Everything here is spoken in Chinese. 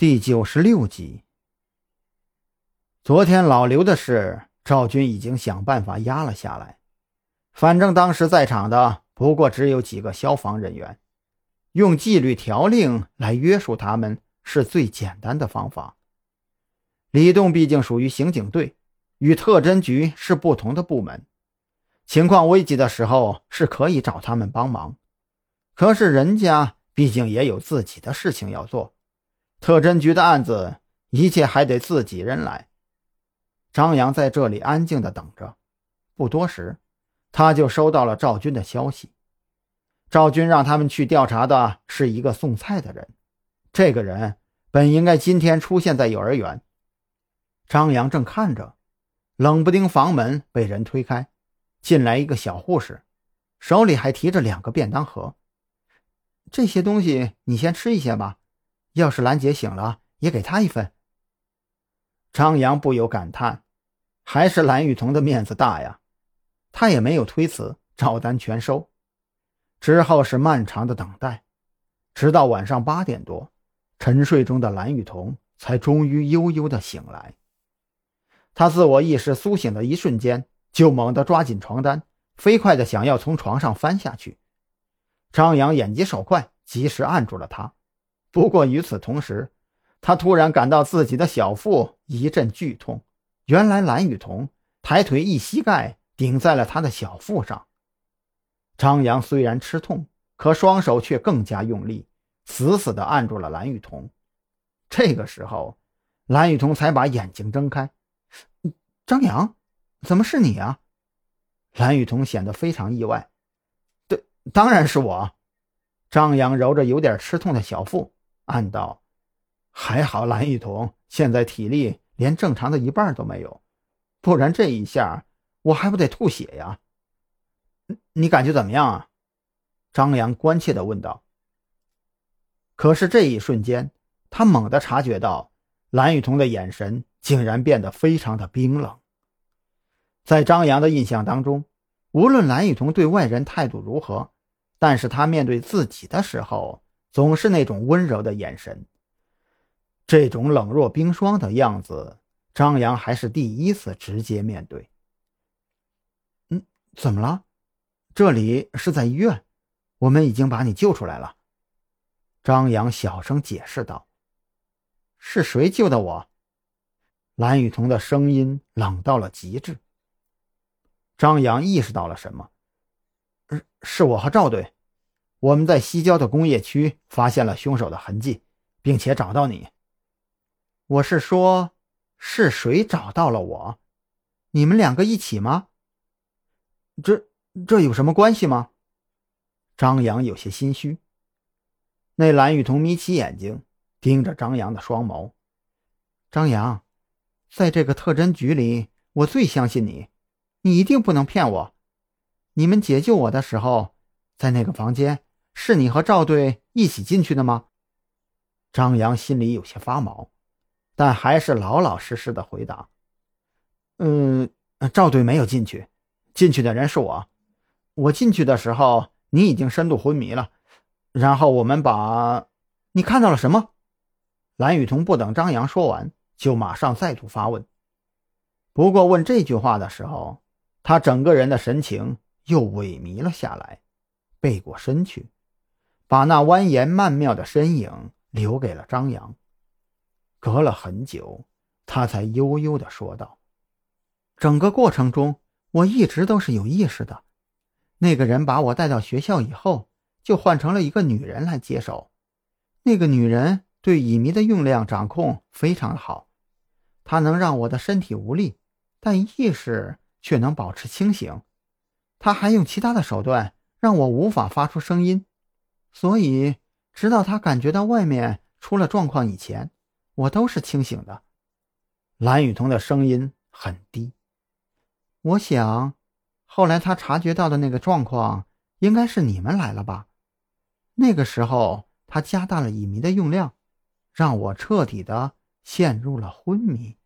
第九十六集。昨天老刘的事，赵军已经想办法压了下来。反正当时在场的不过只有几个消防人员，用纪律条令来约束他们是最简单的方法。李栋毕竟属于刑警队，与特侦局是不同的部门，情况危急的时候是可以找他们帮忙。可是人家毕竟也有自己的事情要做。特侦局的案子，一切还得自己人来。张扬在这里安静的等着。不多时，他就收到了赵军的消息。赵军让他们去调查的是一个送菜的人。这个人本应该今天出现在幼儿园。张扬正看着，冷不丁房门被人推开，进来一个小护士，手里还提着两个便当盒。这些东西你先吃一些吧。要是兰姐醒了，也给她一份。张扬不由感叹：“还是蓝雨桐的面子大呀！”他也没有推辞，照单全收。之后是漫长的等待，直到晚上八点多，沉睡中的蓝雨桐才终于悠悠的醒来。他自我意识苏醒的一瞬间，就猛地抓紧床单，飞快的想要从床上翻下去。张扬眼疾手快，及时按住了他。不过与此同时，他突然感到自己的小腹一阵剧痛。原来蓝雨桐抬腿一膝盖顶在了他的小腹上。张扬虽然吃痛，可双手却更加用力，死死地按住了蓝雨桐。这个时候，蓝雨桐才把眼睛睁开。张扬，怎么是你啊？蓝雨桐显得非常意外。对，当然是我。张扬揉着有点吃痛的小腹。暗道：“还好蓝雨桐现在体力连正常的一半都没有，不然这一下我还不得吐血呀？你感觉怎么样啊？”张扬关切地问道。可是这一瞬间，他猛地察觉到蓝雨桐的眼神竟然变得非常的冰冷。在张扬的印象当中，无论蓝雨桐对外人态度如何，但是他面对自己的时候。总是那种温柔的眼神，这种冷若冰霜的样子，张扬还是第一次直接面对。嗯，怎么了？这里是在医院，我们已经把你救出来了。张扬小声解释道：“是谁救的我？”蓝雨桐的声音冷到了极致。张扬意识到了什么？是是我和赵队。我们在西郊的工业区发现了凶手的痕迹，并且找到你。我是说，是谁找到了我？你们两个一起吗？这这有什么关系吗？张扬有些心虚。那蓝雨桐眯起眼睛，盯着张扬的双眸。张扬，在这个特侦局里，我最相信你，你一定不能骗我。你们解救我的时候，在那个房间。是你和赵队一起进去的吗？张扬心里有些发毛，但还是老老实实的回答：“嗯，赵队没有进去，进去的人是我。我进去的时候，你已经深度昏迷了。然后我们把……你看到了什么？”蓝雨桐不等张扬说完，就马上再度发问。不过问这句话的时候，他整个人的神情又萎靡了下来，背过身去。把那蜿蜒曼妙的身影留给了张扬。隔了很久，他才悠悠地说道：“整个过程中，我一直都是有意识的。那个人把我带到学校以后，就换成了一个女人来接手。那个女人对乙醚的用量掌控非常好，她能让我的身体无力，但意识却能保持清醒。她还用其他的手段让我无法发出声音。”所以，直到他感觉到外面出了状况以前，我都是清醒的。蓝雨桐的声音很低。我想，后来他察觉到的那个状况，应该是你们来了吧？那个时候，他加大了乙醚的用量，让我彻底的陷入了昏迷。